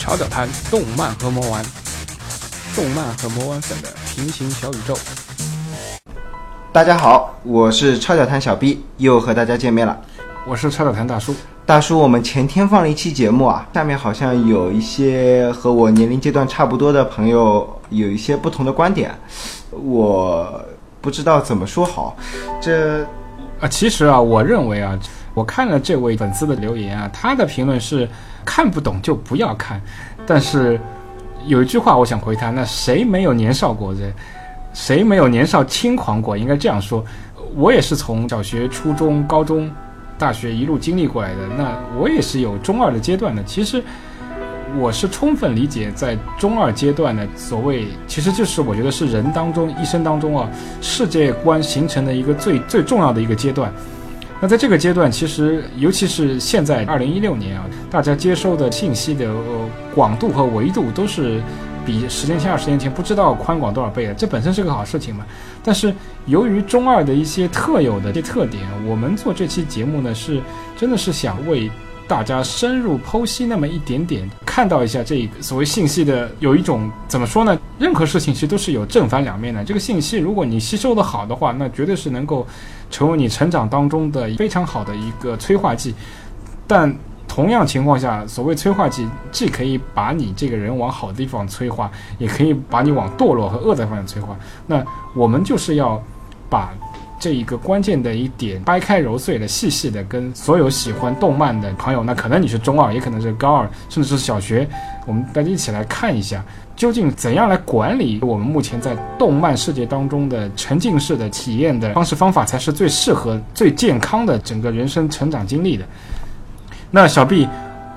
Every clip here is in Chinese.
潮脚谈动漫和魔丸，动漫和魔丸粉的平行小宇宙。大家好，我是超脚谈小 B，又和大家见面了。我是超脚谈大叔。大叔，我们前天放了一期节目啊，下面好像有一些和我年龄阶段差不多的朋友有一些不同的观点，我不知道怎么说好。这啊，其实啊，我认为啊，我看了这位粉丝的留言啊，他的评论是看不懂就不要看，但是有一句话我想回他，那谁没有年少过？这谁没有年少轻狂过？应该这样说，我也是从小学、初中、高中、大学一路经历过来的，那我也是有中二的阶段的。其实我是充分理解在中二阶段的所谓，其实就是我觉得是人当中一生当中啊世界观形成的一个最最重要的一个阶段。那在这个阶段，其实尤其是现在二零一六年啊，大家接收的信息的呃广度和维度都是比十年前、二十年前不知道宽广多少倍的，这本身是个好事情嘛。但是由于中二的一些特有的一些特点，我们做这期节目呢，是真的是想为大家深入剖析那么一点点，看到一下这个所谓信息的有一种怎么说呢？任何事情其实都是有正反两面的。这个信息如果你吸收的好的话，那绝对是能够成为你成长当中的非常好的一个催化剂。但同样情况下，所谓催化剂，既可以把你这个人往好的地方催化，也可以把你往堕落和恶的方向催化。那我们就是要把这一个关键的一点掰开揉碎的、细细的跟所有喜欢动漫的朋友，那可能你是中二，也可能是高二，甚至是小学，我们大家一起来看一下，究竟怎样来管理我们目前在动漫世界当中的沉浸式的体验的方式方法，才是最适合、最健康的整个人生成长经历的。那小 B，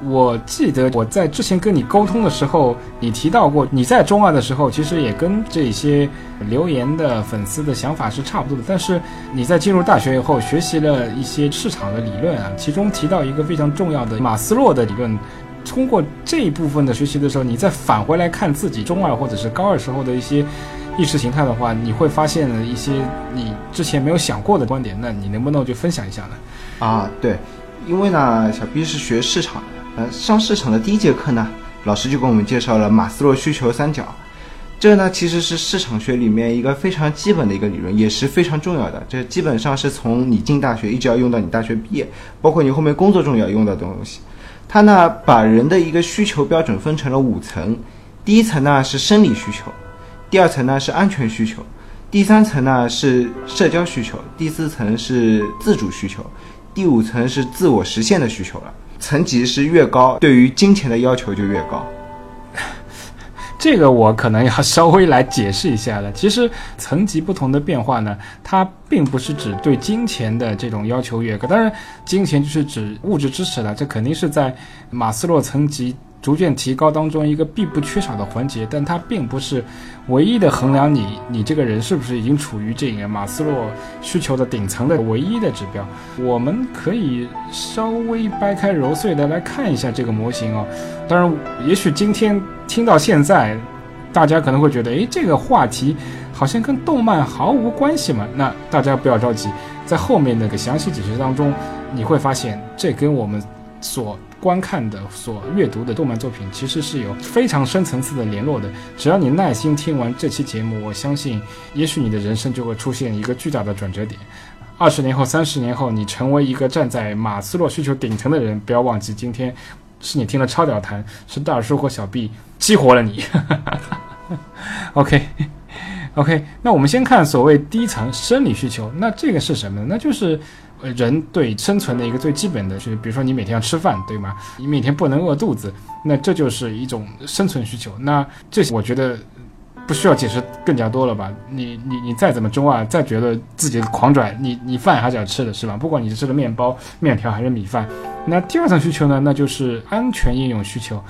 我记得我在之前跟你沟通的时候，你提到过你在中二的时候，其实也跟这些留言的粉丝的想法是差不多的。但是你在进入大学以后，学习了一些市场的理论啊，其中提到一个非常重要的马斯洛的理论。通过这一部分的学习的时候，你再返回来看自己中二或者是高二时候的一些意识形态的话，你会发现了一些你之前没有想过的观点。那你能不能就分享一下呢？啊，对，因为呢，小 B 是学市场，呃，上市场的第一节课呢，老师就给我们介绍了马斯洛需求三角。这呢，其实是市场学里面一个非常基本的一个理论，也是非常重要的。这基本上是从你进大学一直要用到你大学毕业，包括你后面工作中也要用到的东西。它呢，把人的一个需求标准分成了五层，第一层呢是生理需求，第二层呢是安全需求，第三层呢是社交需求，第四层是自主需求，第五层是自我实现的需求了。层级是越高，对于金钱的要求就越高。这个我可能要稍微来解释一下了。其实层级不同的变化呢，它并不是指对金钱的这种要求越高，当然金钱就是指物质支持了，这肯定是在马斯洛层级逐渐提高当中一个必不缺少的环节，但它并不是唯一的衡量你你这个人是不是已经处于这个马斯洛需求的顶层的唯一的指标。我们可以稍微掰开揉碎的来看一下这个模型哦。当然，也许今天听到现在，大家可能会觉得，诶，这个话题好像跟动漫毫无关系嘛。那大家不要着急，在后面那个详细解释当中，你会发现这跟我们所观看的、所阅读的动漫作品其实是有非常深层次的联络的。只要你耐心听完这期节目，我相信，也许你的人生就会出现一个巨大的转折点。二十年后、三十年后，你成为一个站在马斯洛需求顶层的人，不要忘记今天。是你听了超屌谈，是大叔和小 B 激活了你。OK，OK，那我们先看所谓低层生理需求，那这个是什么呢？那就是人对生存的一个最基本的，就是比如说你每天要吃饭，对吗？你每天不能饿肚子，那这就是一种生存需求。那这我觉得不需要解释更加多了吧？你你你再怎么中二，再觉得自己狂拽，你你饭还是要吃的，是吧？不管你是吃的面包、面条还是米饭。那第二层需求呢？那就是安全应用需求。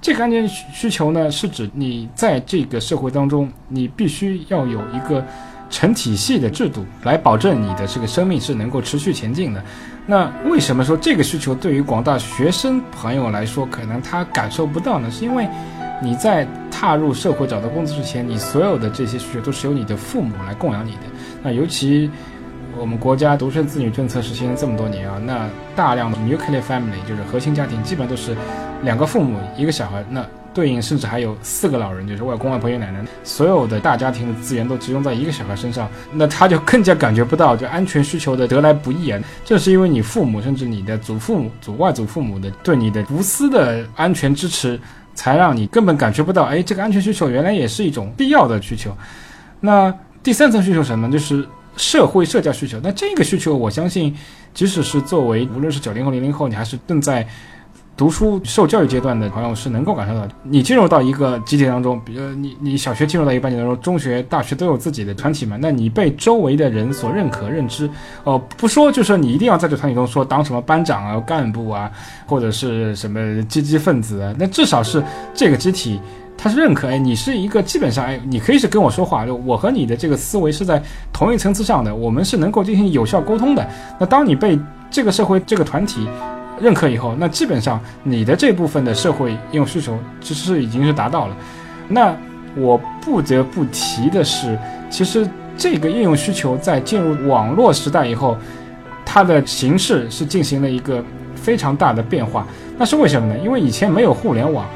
这个安全需求呢，是指你在这个社会当中，你必须要有一个成体系的制度来保证你的这个生命是能够持续前进的。那为什么说这个需求对于广大学生朋友来说，可能他感受不到呢？是因为你在踏入社会找到工作之前，你所有的这些需求都是由你的父母来供养你的。那尤其我们国家独生子女政策实行了这么多年啊，那大量的 nuclear family 就是核心家庭，基本都是两个父母一个小孩。那对应甚至还有四个老人，就是外公外婆爷爷奶奶，所有的大家庭的资源都集中在一个小孩身上，那他就更加感觉不到就安全需求的得来不易啊。正是因为你父母甚至你的祖父母、祖外祖父母的对你的无私的安全支持，才让你根本感觉不到，哎，这个安全需求原来也是一种必要的需求。那第三层需求什么？就是社会社交需求。那这个需求，我相信，即使是作为无论是九零后、零零后，你还是正在。读书受教育阶段的朋友是能够感受到，你进入到一个集体当中，比如你你小学进入到一个班级当中，中学、大学都有自己的团体嘛，那你被周围的人所认可、认知，哦，不说就是你一定要在这团体中说当什么班长啊、干部啊，或者是什么积极分子，那至少是这个集体他是认可，哎，你是一个基本上，哎，你可以是跟我说话，就我和你的这个思维是在同一层次上的，我们是能够进行有效沟通的。那当你被这个社会这个团体。认可以后，那基本上你的这部分的社会应用需求其实已经是达到了。那我不得不提的是，其实这个应用需求在进入网络时代以后，它的形式是进行了一个非常大的变化。那是为什么呢？因为以前没有互联网。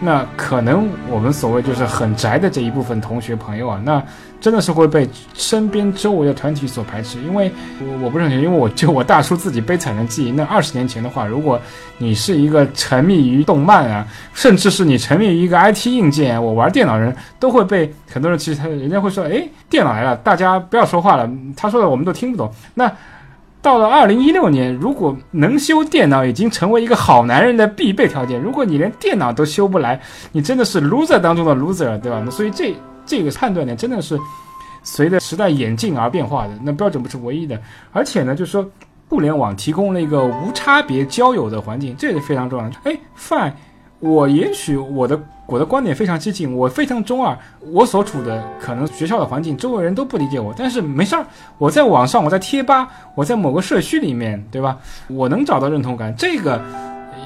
那可能我们所谓就是很宅的这一部分同学朋友啊，那真的是会被身边周围的团体所排斥，因为我我不认同，因为我就我大叔自己悲惨的记忆，那二十年前的话，如果你是一个沉迷于动漫啊，甚至是你沉迷于一个 IT 硬件，我玩电脑人都会被很多人其实他人家会说，哎，电脑来了，大家不要说话了，他说的我们都听不懂，那。到了二零一六年，如果能修电脑已经成为一个好男人的必备条件。如果你连电脑都修不来，你真的是 loser 当中的 loser，对吧？那所以这这个判断呢，真的是随着时代演进而变化的。那标准不是唯一的，而且呢，就是说互联网提供了一个无差别交友的环境，这是非常重要的。哎，fine。我也许我的我的观点非常激进，我非常中二，我所处的可能学校的环境，周围人都不理解我，但是没事儿，我在网上，我在贴吧，我在某个社区里面，对吧？我能找到认同感，这个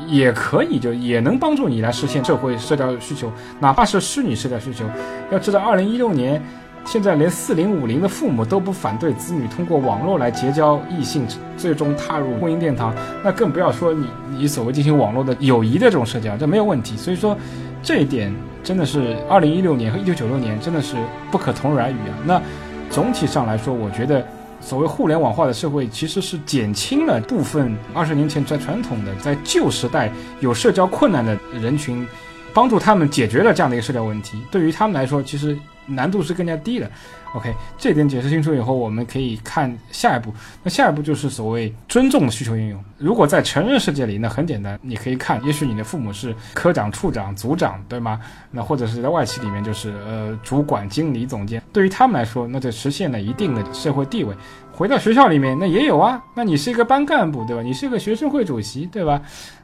也可以，就也能帮助你来实现社会社交需求，哪怕是虚拟社交需求。要知道，二零一六年。现在连四零五零的父母都不反对子女通过网络来结交异性，最终踏入婚姻殿堂，那更不要说你你所谓进行网络的友谊的这种社交，这没有问题。所以说，这一点真的是二零一六年和一九九六年真的是不可同日而语啊。那总体上来说，我觉得所谓互联网化的社会其实是减轻了部分二十年前在传统的在旧时代有社交困难的人群，帮助他们解决了这样的一个社交问题。对于他们来说，其实。难度是更加低的。OK，这点解释清楚以后，我们可以看下一步。那下一步就是所谓尊重的需求应用。如果在成人世界里，那很简单，你可以看，也许你的父母是科长、处长、组长，对吗？那或者是在外企里面，就是呃主管、经理、总监。对于他们来说，那就实现了一定的社会地位。回到学校里面，那也有啊。那你是一个班干部，对吧？你是一个学生会主席，对吧？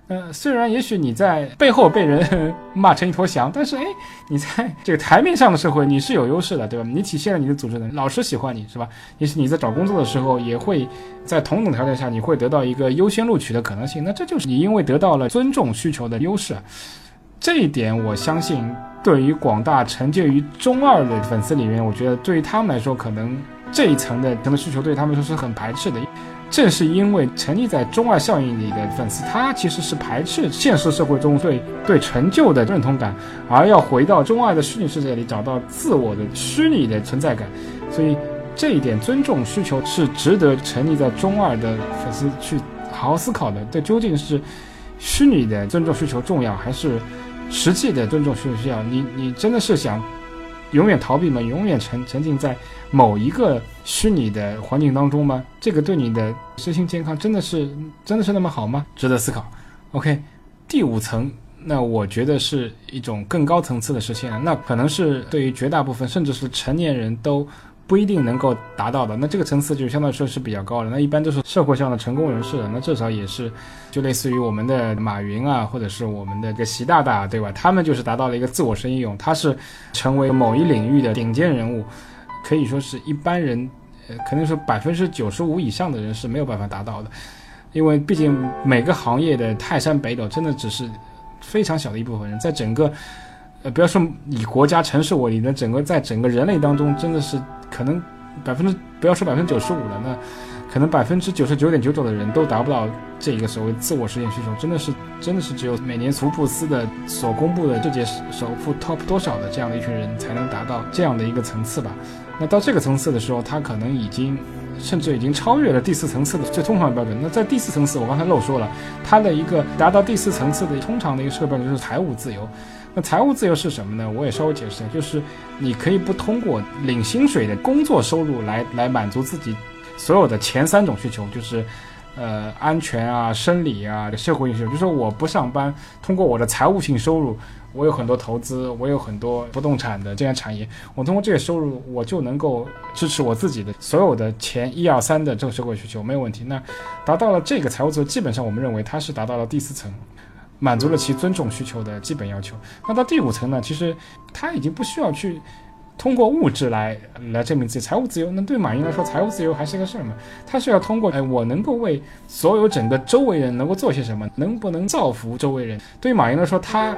呃，虽然也许你在背后被人骂成一坨翔，但是哎，你在这个台面上的社会你是有优势的，对吧？你体现了你的组织能力，老师喜欢你是吧？也许你在找工作的时候也会在同等条件下，你会得到一个优先录取的可能性。那这就是你因为得到了尊重需求的优势。这一点我相信，对于广大沉浸于中二的粉丝里面，我觉得对于他们来说，可能这一层的可能需求对他们说是很排斥的。正是因为沉溺在中二效应里的粉丝，他其实是排斥现实社会中对对成就的认同感，而要回到中二的虚拟世界里找到自我的虚拟的存在感。所以这一点尊重需求是值得沉溺在中二的粉丝去好好思考的。这究竟是虚拟的尊重需求重要，还是实际的尊重需求需要？你你真的是想？永远逃避吗？永远沉沉浸在某一个虚拟的环境当中吗？这个对你的身心健康真的是真的是那么好吗？值得思考。OK，第五层，那我觉得是一种更高层次的实现，那可能是对于绝大部分甚至是成年人都。不一定能够达到的，那这个层次就相对来说是比较高的。那一般都是社会上的成功人士了，那至少也是，就类似于我们的马云啊，或者是我们的个习大大，对吧？他们就是达到了一个自我实应用，他是成为某一领域的顶尖人物，可以说是一般人，呃，可能说百分之九十五以上的人是没有办法达到的，因为毕竟每个行业的泰山北斗，真的只是非常小的一部分人，在整个。呃，不要说以国家城市为例，那整个在整个人类当中，真的是可能百分之不要说百分之九十五了，那可能百分之九十九点九九的人都达不到这个所谓自我实现需求，真的是真的是只有每年福布斯的所公布的世界首富 top 多少的这样的一群人才能达到这样的一个层次吧。那到这个层次的时候，他可能已经甚至已经超越了第四层次的最通常的标准。那在第四层次，我刚才漏说了，他的一个达到第四层次的通常的一个社会标准就是财务自由。那财务自由是什么呢？我也稍微解释一下，就是你可以不通过领薪水的工作收入来来满足自己。所有的前三种需求就是，呃，安全啊、生理啊、社会性需求。就是我不上班，通过我的财务性收入，我有很多投资，我有很多不动产的这样产业，我通过这些收入，我就能够支持我自己的所有的前一二三的这个社会需求，没有问题。那达到了这个财务自由，基本上我们认为它是达到了第四层，满足了其尊重需求的基本要求。那到第五层呢，其实他已经不需要去。通过物质来来证明自己财务自由，那对马云来说，财务自由还是个事儿嘛？他是要通过，哎，我能够为所有整个周围人能够做些什么，能不能造福周围人？对于马云来说，他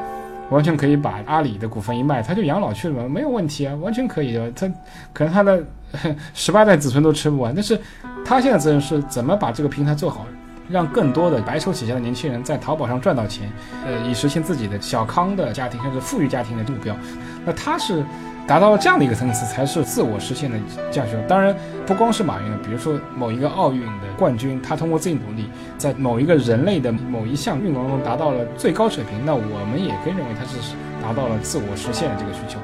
完全可以把阿里的股份一卖，他就养老去了嘛，没有问题啊，完全可以的。他可能他的 十八代子孙都吃不完，但是他现在责任是怎么把这个平台做好，让更多的白手起家的年轻人在淘宝上赚到钱，呃，以实现自己的小康的家庭甚至富裕家庭的目标。那他是。达到了这样的一个层次，才是自我实现的价值。当然，不光是马云比如说某一个奥运的冠军，他通过自己努力，在某一个人类的某一项运动中达到了最高水平，那我们也可以认为他是达到了自我实现的这个需求。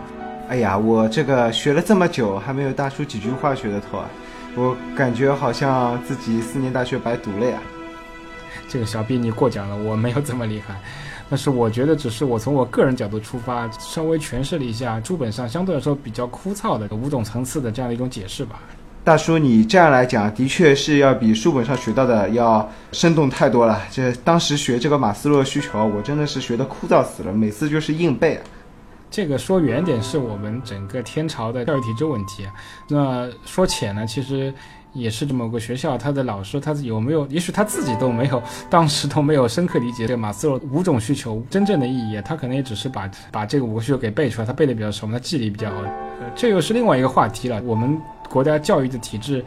哎呀，我这个学了这么久，还没有大叔几句话学得透啊！我感觉好像自己四年大学白读了呀。这个小毕你过奖了，我没有这么厉害。但是我觉得，只是我从我个人角度出发，稍微诠释了一下书本上相对来说比较枯燥的五种层次的这样的一种解释吧。大叔，你这样来讲，的确是要比书本上学到的要生动太多了。这当时学这个马斯洛需求，我真的是学的枯燥死了，每次就是硬背。这个说远点，是我们整个天朝的教育体制问题；那说浅呢，其实。也是这么个学校，他的老师他有没有？也许他自己都没有，当时都没有深刻理解这个马斯洛五种需求真正的意义。他可能也只是把把这个五个需求给背出来，他背的比较熟，他记忆力比较好。这又是另外一个话题了。我们国家教育的体制。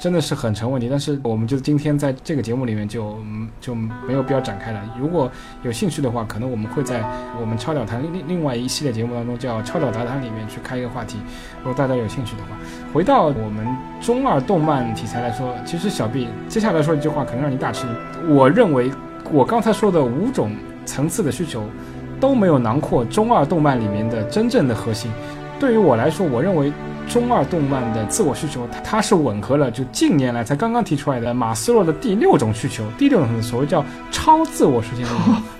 真的是很成问题，但是我们就今天在这个节目里面就就没有必要展开了。如果有兴趣的话，可能我们会在我们超导谈另另外一系列节目当中叫超导杂谈里面去开一个话题。如果大家有兴趣的话，回到我们中二动漫题材来说，其实小 B 接下来说一句话可能让你大吃惊。我认为我刚才说的五种层次的需求都没有囊括中二动漫里面的真正的核心。对于我来说，我认为。中二动漫的自我需求，它它是吻合了就近年来才刚刚提出来的马斯洛的第六种需求，第六种所谓叫超自我实现。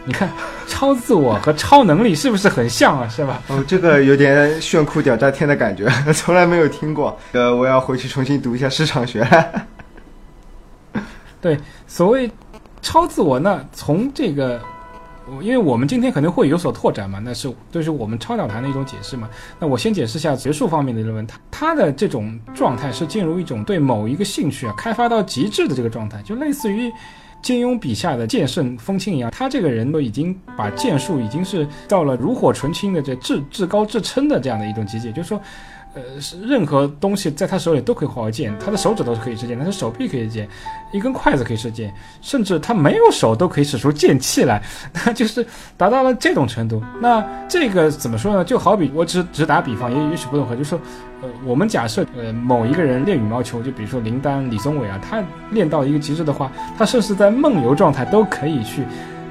你看，超自我和超能力是不是很像啊？是吧？哦，这个有点炫酷屌炸天的感觉，从来没有听过。呃，我要回去重新读一下市场学。对，所谓超自我，那从这个。因为我们今天可能会有所拓展嘛，那是这是我们超导谈的一种解释嘛。那我先解释一下学术方面的论文，它它的这种状态是进入一种对某一个兴趣啊开发到极致的这个状态，就类似于金庸笔下的剑圣风清一样，他这个人都已经把剑术已经是到了炉火纯青的这至至高至称的这样的一种境界，就是说。呃，是任何东西在他手里都可以化为剑，他的手指头是可以射箭，他的手臂可以射箭，一根筷子可以射箭，甚至他没有手都可以使出剑气来，那就是达到了这种程度。那这个怎么说呢？就好比我只只打比方，也也许不懂合，就是说，呃，我们假设呃某一个人练羽毛球，就比如说林丹、李宗伟啊，他练到一个极致的话，他甚至在梦游状态都可以去。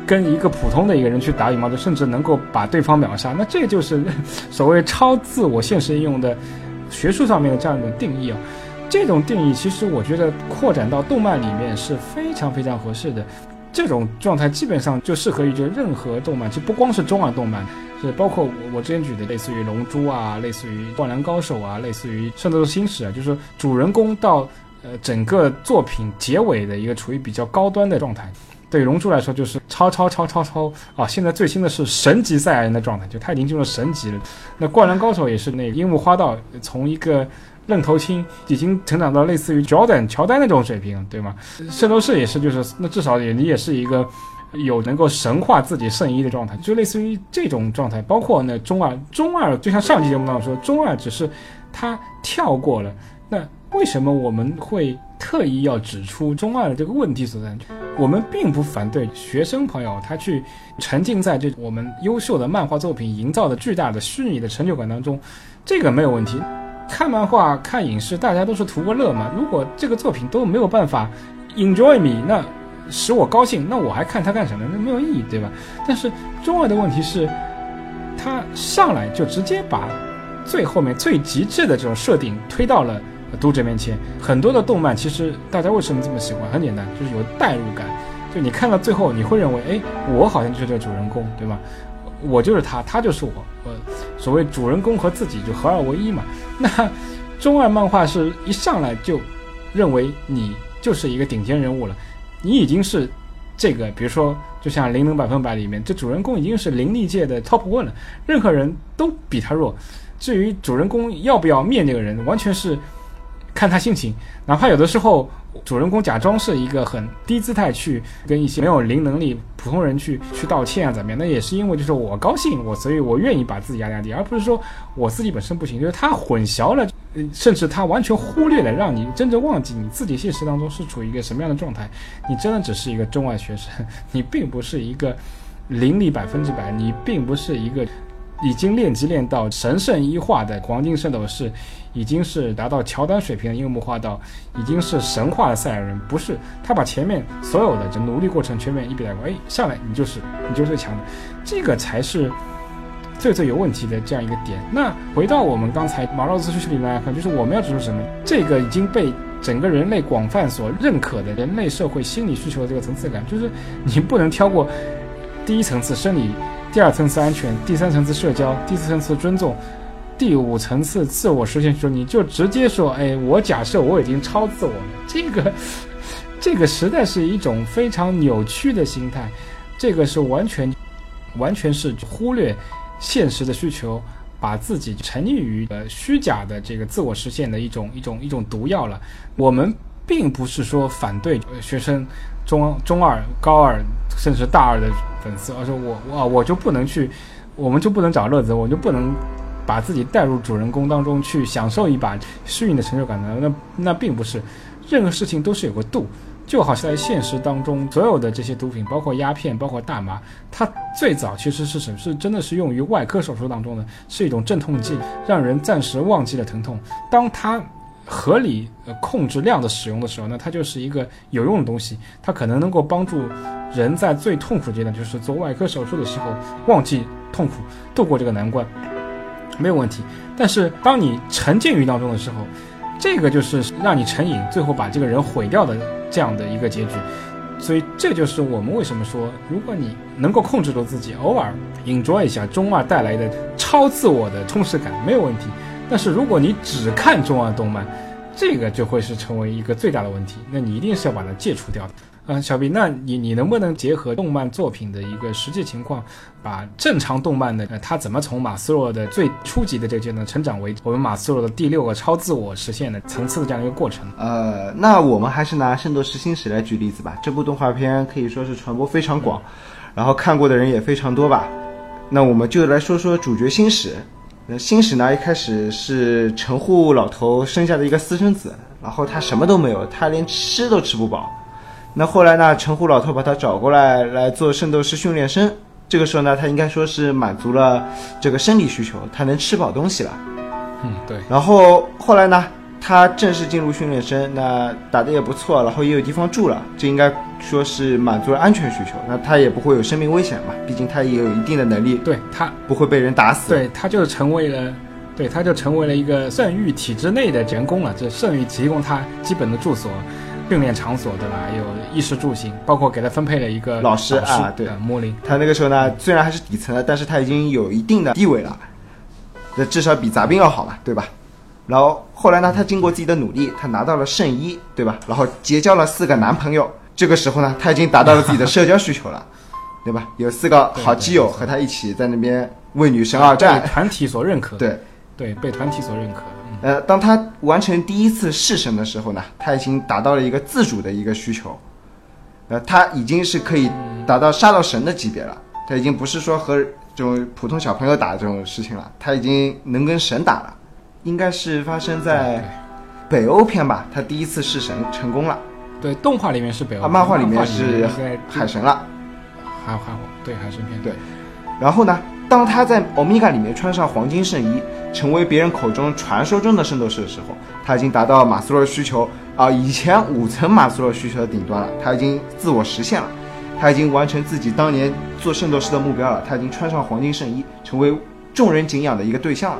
跟一个普通的一个人去打羽毛球，甚至能够把对方秒杀，那这就是 所谓超自我现实应用的学术上面的这样一种定义啊。这种定义其实我觉得扩展到动漫里面是非常非常合适的。这种状态基本上就适合于就任何动漫，就不光是中二动漫，是包括我我之前举的类似于《龙珠》啊，类似于《灌篮高手》啊，类似于《圣斗士星矢》啊，就是主人公到呃整个作品结尾的一个处于比较高端的状态。对龙珠来说，就是超超超超超啊！现在最新的是神级赛亚人的状态，就他已经进入神级了。那灌篮高手也是那樱木花道，从一个愣头青已经成长到类似于 Jordan 乔丹那种水平，对吗？圣斗士也是，就是那至少也你也是一个有能够神化自己圣衣的状态，就类似于这种状态。包括那中二，中二就像上期节目当中说，中二只是他跳过了。那为什么我们会？特意要指出中二的这个问题所在。我们并不反对学生朋友他去沉浸在这我们优秀的漫画作品营造的巨大的虚拟的成就感当中，这个没有问题。看漫画、看影视，大家都是图个乐嘛。如果这个作品都没有办法 enjoy me，那使我高兴，那我还看它干什么？那没有意义，对吧？但是中二的问题是，他上来就直接把最后面最极致的这种设定推到了。读者面前，很多的动漫其实大家为什么这么喜欢？很简单，就是有代入感。就你看到最后，你会认为，哎，我好像就是这个主人公，对吗？我就是他，他就是我。呃，所谓主人公和自己就合二为一嘛。那中二漫画是一上来就认为你就是一个顶尖人物了，你已经是这个，比如说，就像《灵能百分百》里面，这主人公已经是灵力界的 top one 了，任何人都比他弱。至于主人公要不要灭那个人，完全是。看他心情，哪怕有的时候主人公假装是一个很低姿态去跟一些没有灵能力普通人去去道歉啊，怎么样？那也是因为就是我高兴，我所以我愿意把自己压压低，而不是说我自己本身不行，就是他混淆了，甚至他完全忽略了让你真正忘记你自己现实当中是处于一个什么样的状态。你真的只是一个中外学生，你并不是一个 灵力百分之百，你并不是一个已经练级练到神圣一化的黄金圣斗士。已经是达到乔丹水平的樱木花道，已经是神话的赛亚人，不是他把前面所有的这努力过程全面一笔带过，哎，上来你就是你就是最强的，这个才是最最有问题的这样一个点。那回到我们刚才马洛斯叙事里来看，就是我们要指出什么？这个已经被整个人类广泛所认可的人类社会心理需求的这个层次感，就是你不能挑过第一层次生理，第二层次安全，第三层次社交，第四层次尊重。第五层次自我实现时候，你就直接说：“哎，我假设我已经超自我了。”这个，这个实在是一种非常扭曲的心态，这个是完全，完全是忽略现实的需求，把自己沉溺于呃虚假的这个自我实现的一种一种一种毒药了。我们并不是说反对学生中中二、高二甚至大二的粉丝，而是我我我就不能去，我们就不能找乐子，我就不能。把自己带入主人公当中去享受一把虚拟的成就感呢？那那并不是，任何事情都是有个度。就好像在现实当中，所有的这些毒品，包括鸦片，包括大麻，它最早其实是什么是真的是用于外科手术当中的，是一种镇痛剂，让人暂时忘记了疼痛。当它合理呃控制量的使用的时候，那它就是一个有用的东西，它可能能够帮助人在最痛苦阶段，就是做外科手术的时候忘记痛苦，度过这个难关。没有问题，但是当你沉浸于当中的时候，这个就是让你成瘾，最后把这个人毁掉的这样的一个结局。所以这就是我们为什么说，如果你能够控制住自己，偶尔 enjoy 一下中二带来的超自我的充实感，没有问题。但是如果你只看中二动漫，这个就会是成为一个最大的问题。那你一定是要把它戒除掉的。嗯，小毕，那你你能不能结合动漫作品的一个实际情况，把正常动漫的呃，它怎么从马斯洛的最初级的这个阶段成长为我们马斯洛的第六个超自我实现的层次的这样一个过程？呃，那我们还是拿《圣斗士星矢》来举例子吧。这部动画片可以说是传播非常广，然后看过的人也非常多吧。那我们就来说说主角星矢。那星矢呢，一开始是城户老头生下的一个私生子，然后他什么都没有，他连吃都吃不饱。那后来呢？城户老头把他找过来来做圣斗士训练生。这个时候呢，他应该说是满足了这个生理需求，他能吃饱东西了。嗯，对。然后后来呢，他正式进入训练生，那打的也不错，然后也有地方住了，这应该说是满足了安全需求。那他也不会有生命危险嘛，毕竟他也有一定的能力，对他不会被人打死。对，他就成为了，对，他就成为了一个圣域体制内的员工了。这圣域提供他基本的住所。训练场所对吧？有衣食住行，包括给他分配了一个老师啊，对，莫林。他那个时候呢，虽然还是底层的，但是他已经有一定的地位了，那至少比杂兵要好吧，对吧？然后后来呢，他经过自己的努力，他拿到了圣衣，对吧？然后结交了四个男朋友。这个时候呢，他已经达到了自己的社交需求了，对吧？有四个好基友和他一起在那边为女神而战，团体所认可。对，对，被团体所认可。呃，当他完成第一次弑神的时候呢，他已经达到了一个自主的一个需求，呃，他已经是可以达到杀到神的级别了。他已经不是说和这种普通小朋友打这种事情了，他已经能跟神打了。应该是发生在北欧篇吧，他第一次弑神成功了对，动画里面是北欧啊，漫画里面是海神了。海海对海神篇对然后呢，当他在欧米伽里面穿上黄金圣衣，成为别人口中传说中的圣斗士的时候，他已经达到马斯洛需求啊、以前五层马斯洛需求的顶端了，他已经自我实现了，他已经完成自己当年做圣斗士的目标了，他已经穿上黄金圣衣，成为众人敬仰的一个对象了。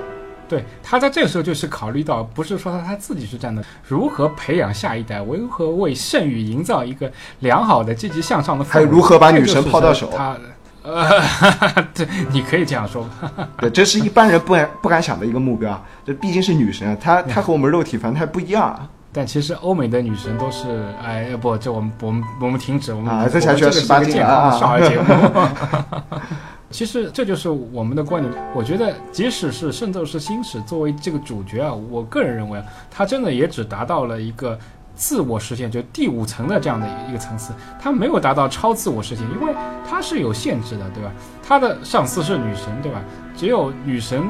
对，他在这个时候就是考虑到，不是说他他自己是这样的，如何培养下一代，如何为剩余营造一个良好的积极向上的氛围，还有如何把女神泡到手他，呃，对，你可以这样说。对，这是一般人不敢不敢想的一个目标啊，这毕竟是女神啊，她她和我们肉体凡胎不一样啊。但其实欧美的女神都是，哎，不，这我们我们我们停止，我们啊这下需要18我们这个是个禁啊健康的少儿节目。其实这就是我们的观点。我觉得，即使是《圣斗士星矢》作为这个主角啊，我个人认为啊，他真的也只达到了一个自我实现，就第五层的这样的一个层次，他没有达到超自我实现，因为他是有限制的，对吧？他的上司是女神，对吧？只有女神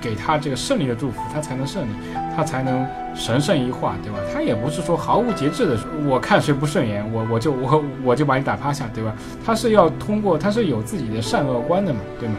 给他这个胜利的祝福，他才能胜利，他才能神圣一化，对吧？他也不是说毫无节制的，我看谁不顺眼，我我就我我就把你打趴下，对吧？他是要通过，他是有自己的善恶观的嘛，对吗？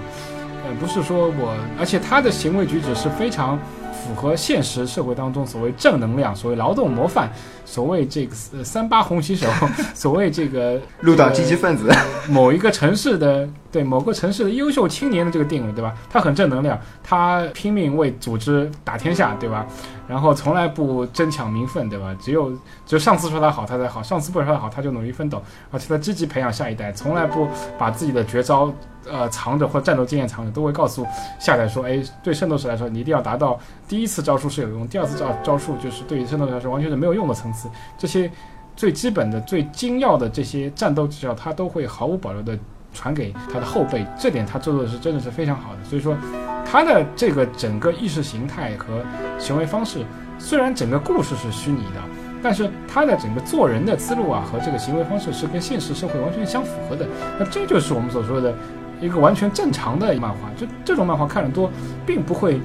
呃，不是说我，而且他的行为举止是非常符合现实社会当中所谓正能量、所谓劳动模范、所谓这个呃三八红旗手、所谓这个 入党积极分子，某一个城市的对某个城市的优秀青年的这个定位，对吧？他很正能量，他拼命为组织打天下，对吧？然后从来不争抢名分，对吧？只有只有上司说他好，他才好；上司不说他好，他就努力奋斗，而且他积极培养下一代，从来不把自己的绝招呃藏着或战斗经验藏着，都会告诉下一代说：哎，对圣斗士来说，你一定要达到第一次招数是有用，第二次招招数就是对于圣斗士来说完全是没有用的层次。这些最基本的、最精要的这些战斗技巧，他都会毫无保留的传给他的后辈，这点他做的是真的是非常好的。所以说，他的这个整个意识形态和行为方式，虽然整个故事是虚拟的，但是他的整个做人的思路啊和这个行为方式是跟现实社会完全相符合的。那这就是我们所说的一个完全正常的漫画。就这种漫画看得多，并不会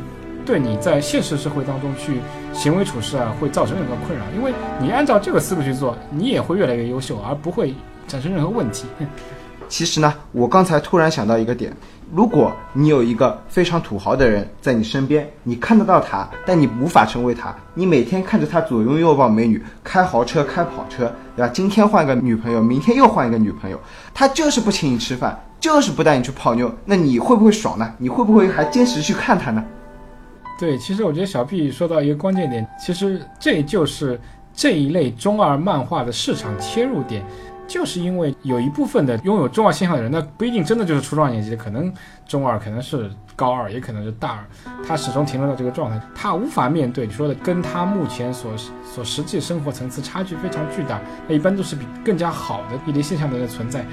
对你在现实社会当中去行为处事啊会造成任何困扰，因为你按照这个思路去做，你也会越来越优秀，而不会产生任何问题。其实呢，我刚才突然想到一个点，如果你有一个非常土豪的人在你身边，你看得到他，但你无法成为他，你每天看着他左拥右抱美女，开豪车、开跑车，对吧？今天换个女朋友，明天又换一个女朋友，他就是不请你吃饭，就是不带你去泡妞，那你会不会爽呢？你会不会还坚持去看他呢？对，其实我觉得小 B 说到一个关键点，其实这就是这一类中二漫画的市场切入点，就是因为有一部分的拥有中二倾向的人，那不一定真的就是初中二年级的，可能中二，可能是高二，也可能是大二，他始终停留在这个状态，他无法面对你说的跟他目前所所实际生活层次差距非常巨大，那一般都是比更加好的一类现象的人存在，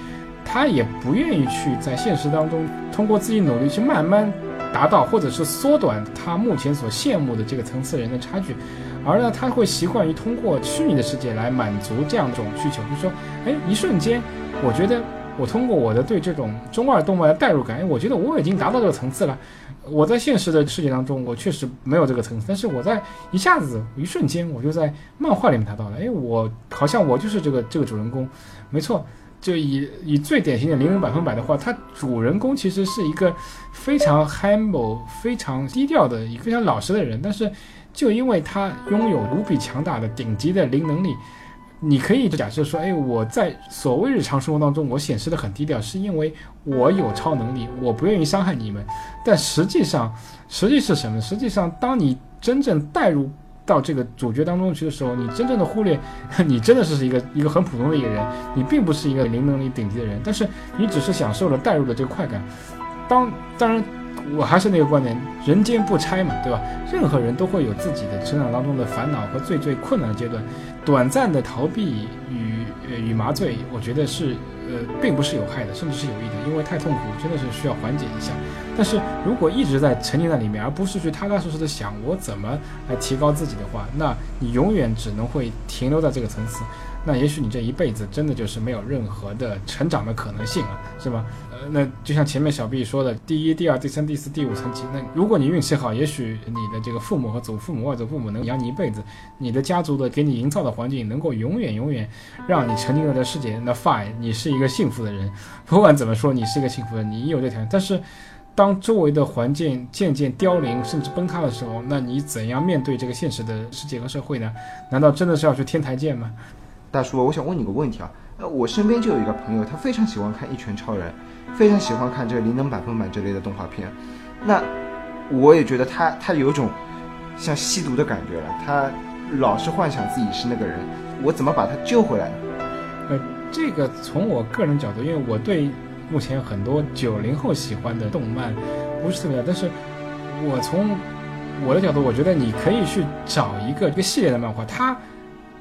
他也不愿意去在现实当中通过自己努力去慢慢达到或者是缩短他目前所羡慕的这个层次人的差距，而呢，他会习惯于通过虚拟的世界来满足这样一种需求，就是说，哎，一瞬间，我觉得我通过我的对这种中二动漫的代入感，哎，我觉得我已经达到这个层次了。我在现实的世界当中，我确实没有这个层次，但是我在一下子一瞬间，我就在漫画里面达到了。哎，我好像我就是这个这个主人公，没错。就以以最典型的零零百分百的话，他主人公其实是一个非常 humble、非常低调的一个非常老实的人，但是就因为他拥有无比强大的顶级的灵能力，你可以假设说，哎，我在所谓日常生活当中，我显示的很低调，是因为我有超能力，我不愿意伤害你们。但实际上，实际是什么？实际上，当你真正带入到这个主角当中去的时候，你真正的忽略，你真的是一个 一个很普通的一个人，你并不是一个灵能力顶级的人，但是你只是享受了带入的这个快感。当当然。我还是那个观点，人间不拆嘛，对吧？任何人都会有自己的成长当中的烦恼和最最困难的阶段，短暂的逃避与呃与麻醉，我觉得是呃并不是有害的，甚至是有益的，因为太痛苦，真的是需要缓解一下。但是如果一直在沉浸在里面，而不是去踏踏实实的想我怎么来提高自己的话，那你永远只能会停留在这个层次。那也许你这一辈子真的就是没有任何的成长的可能性了，是吧？那就像前面小 B 说的，第一、第二、第三、第四、第五层级，那如果你运气好，也许你的这个父母和祖父母、外祖父母能养你一辈子，你的家族的给你营造的环境能够永远、永远让你沉浸在这世界，那 fine，你是一个幸福的人。不管怎么说，你是一个幸福的人，你有这条。但是，当周围的环境渐渐凋零甚至崩塌的时候，那你怎样面对这个现实的世界和社会呢？难道真的是要去天台见吗？大叔，我想问你个问题啊，呃，我身边就有一个朋友，他非常喜欢看《一拳超人》，非常喜欢看这个《灵能百分百》这类的动画片。那我也觉得他他有种像吸毒的感觉了，他老是幻想自己是那个人，我怎么把他救回来呢？呃，这个从我个人角度，因为我对目前很多九零后喜欢的动漫不是特别，但是我从我的角度，我觉得你可以去找一个一个系列的漫画，它。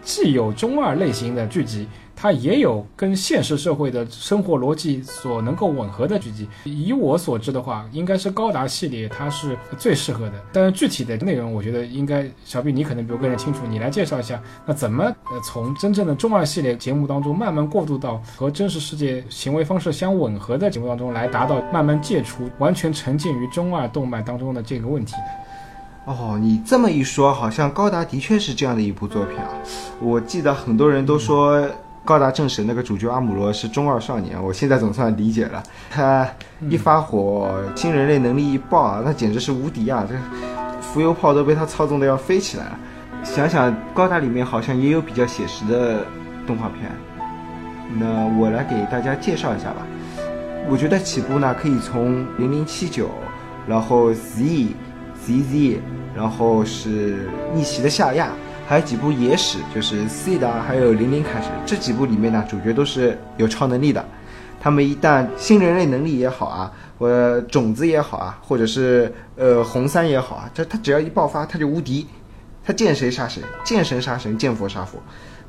既有中二类型的剧集，它也有跟现实社会的生活逻辑所能够吻合的剧集。以我所知的话，应该是高达系列，它是最适合的。但是具体的内容，我觉得应该小 B 你可能比我更加清楚，你来介绍一下。那怎么呃从真正的中二系列节目当中慢慢过渡到和真实世界行为方式相吻合的节目当中来，达到慢慢戒除完全沉浸于中二动漫当中的这个问题呢？哦，你这么一说，好像高达的确是这样的一部作品啊。我记得很多人都说高达正史那个主角阿姆罗是中二少年，我现在总算理解了。他一发火，新人类能力一爆啊，那简直是无敌啊！这浮游炮都被他操纵的要飞起来了。想想高达里面好像也有比较写实的动画片，那我来给大家介绍一下吧。我觉得起步呢可以从零零七九，然后 Z。Z.Z，然后是逆袭的夏亚，还有几部野史，就是 C 的，还有零零开始这几部里面呢，主角都是有超能力的。他们一旦新人类能力也好啊，或种子也好啊，或者是呃红三也好啊，他他只要一爆发，他就无敌，他见谁杀谁，见神杀神，见佛杀佛。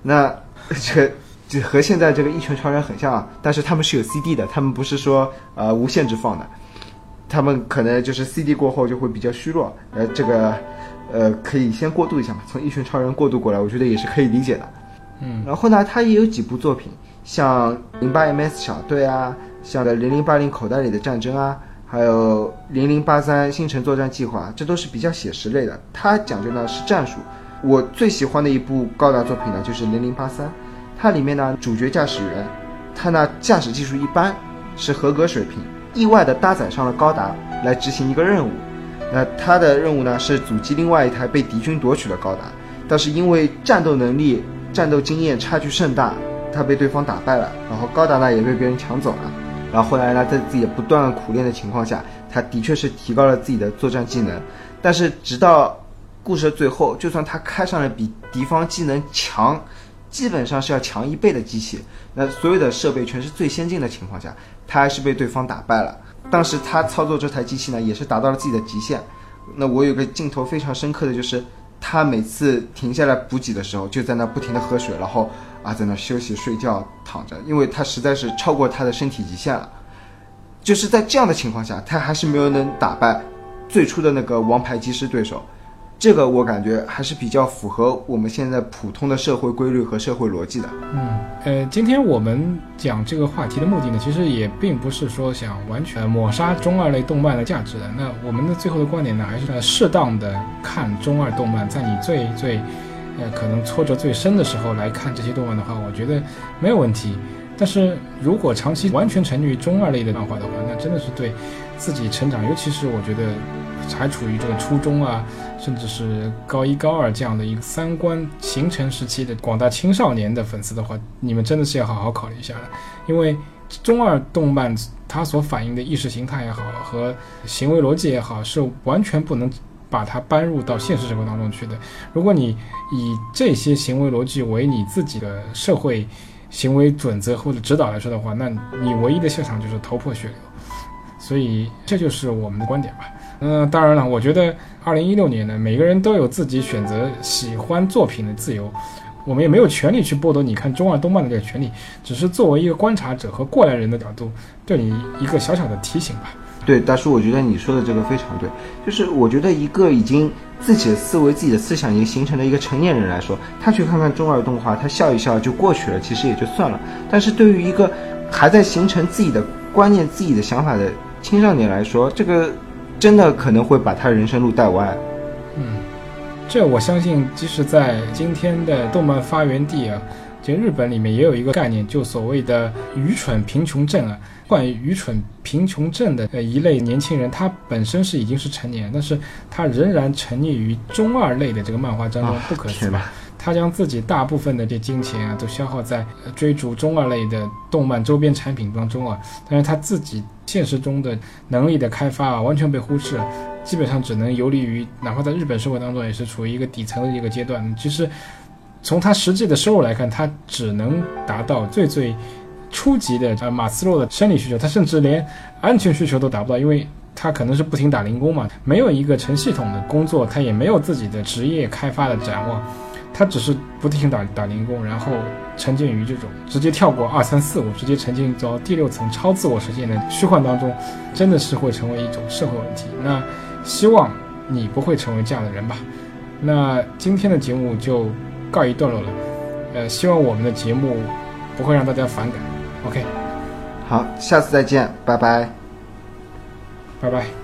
那 这这和现在这个一拳超人很像啊，但是他们是有 C.D 的，他们不是说呃无限制放的。他们可能就是 CD 过后就会比较虚弱，呃，这个，呃，可以先过渡一下嘛，从一群超人过渡过来，我觉得也是可以理解的。嗯，然后呢，他也有几部作品，像零八 MS 小队啊，像的零零八零口袋里的战争啊，还有零零八三星辰作战计划，这都是比较写实类的。它讲究呢是战术。我最喜欢的一部高达作品呢就是零零八三，它里面呢主角驾驶员，他呢驾驶技术一般，是合格水平。意外的搭载上了高达来执行一个任务，那他的任务呢是阻击另外一台被敌军夺取的高达，但是因为战斗能力、战斗经验差距甚大，他被对方打败了，然后高达呢也被别人抢走了，然后后来呢在自己不断苦练的情况下，他的确是提高了自己的作战技能，但是直到故事的最后，就算他开上了比敌方技能强。基本上是要强一倍的机器，那所有的设备全是最先进的情况下，他还是被对方打败了。当时他操作这台机器呢，也是达到了自己的极限。那我有个镜头非常深刻的就是，他每次停下来补给的时候，就在那不停的喝水，然后啊在那休息睡觉躺着，因为他实在是超过他的身体极限了。就是在这样的情况下，他还是没有能打败最初的那个王牌机师对手。这个我感觉还是比较符合我们现在普通的社会规律和社会逻辑的。嗯，呃，今天我们讲这个话题的目的呢，其实也并不是说想完全抹杀中二类动漫的价值的。那我们的最后的观点呢，还是适当的看中二动漫，在你最最，呃，可能挫折最深的时候来看这些动漫的话，我觉得没有问题。但是如果长期完全沉溺于中二类的漫画的话，那真的是对自己成长，尤其是我觉得。还处于这个初中啊，甚至是高一、高二这样的一个三观形成时期的广大青少年的粉丝的话，你们真的是要好好考虑一下了。因为中二动漫它所反映的意识形态也好和行为逻辑也好，是完全不能把它搬入到现实生活当中去的。如果你以这些行为逻辑为你自己的社会行为准则或者指导来说的话，那你唯一的下场就是头破血流。所以这就是我们的观点吧。嗯，当然了，我觉得二零一六年呢，每个人都有自己选择喜欢作品的自由，我们也没有权利去剥夺你看中二动漫的这个权利，只是作为一个观察者和过来人的角度，对你一个小小的提醒吧。对，大叔，我觉得你说的这个非常对。就是我觉得一个已经自己的思维、自己的思想已经形成了一个成年人来说，他去看看中二动画，他笑一笑就过去了，其实也就算了。但是对于一个还在形成自己的观念、自己的想法的青少年来说，这个真的可能会把他人生路带歪。嗯，这我相信，即使在今天的动漫发源地啊。就日本里面也有一个概念，就所谓的愚蠢贫穷症啊。关于愚蠢贫穷症的呃一类年轻人，他本身是已经是成年，但是他仍然沉溺于中二类的这个漫画当中不可自拔。他将自己大部分的这金钱啊，都消耗在追逐中二类的动漫周边产品当中啊。但是他自己现实中的能力的开发啊，完全被忽视，基本上只能游离于，哪怕在日本社会当中，也是处于一个底层的一个阶段。其实。从他实际的收入来看，他只能达到最最初级的呃马斯洛的生理需求，他甚至连安全需求都达不到，因为他可能是不停打零工嘛，没有一个成系统的工作，他也没有自己的职业开发的展望，他只是不停打打零工，然后沉浸于这种直接跳过二三四五，直接沉浸到第六层超自我实现的虚幻当中，真的是会成为一种社会问题。那希望你不会成为这样的人吧。那今天的节目就。告一段落了，呃，希望我们的节目不会让大家反感。OK，好，下次再见，拜拜，拜拜。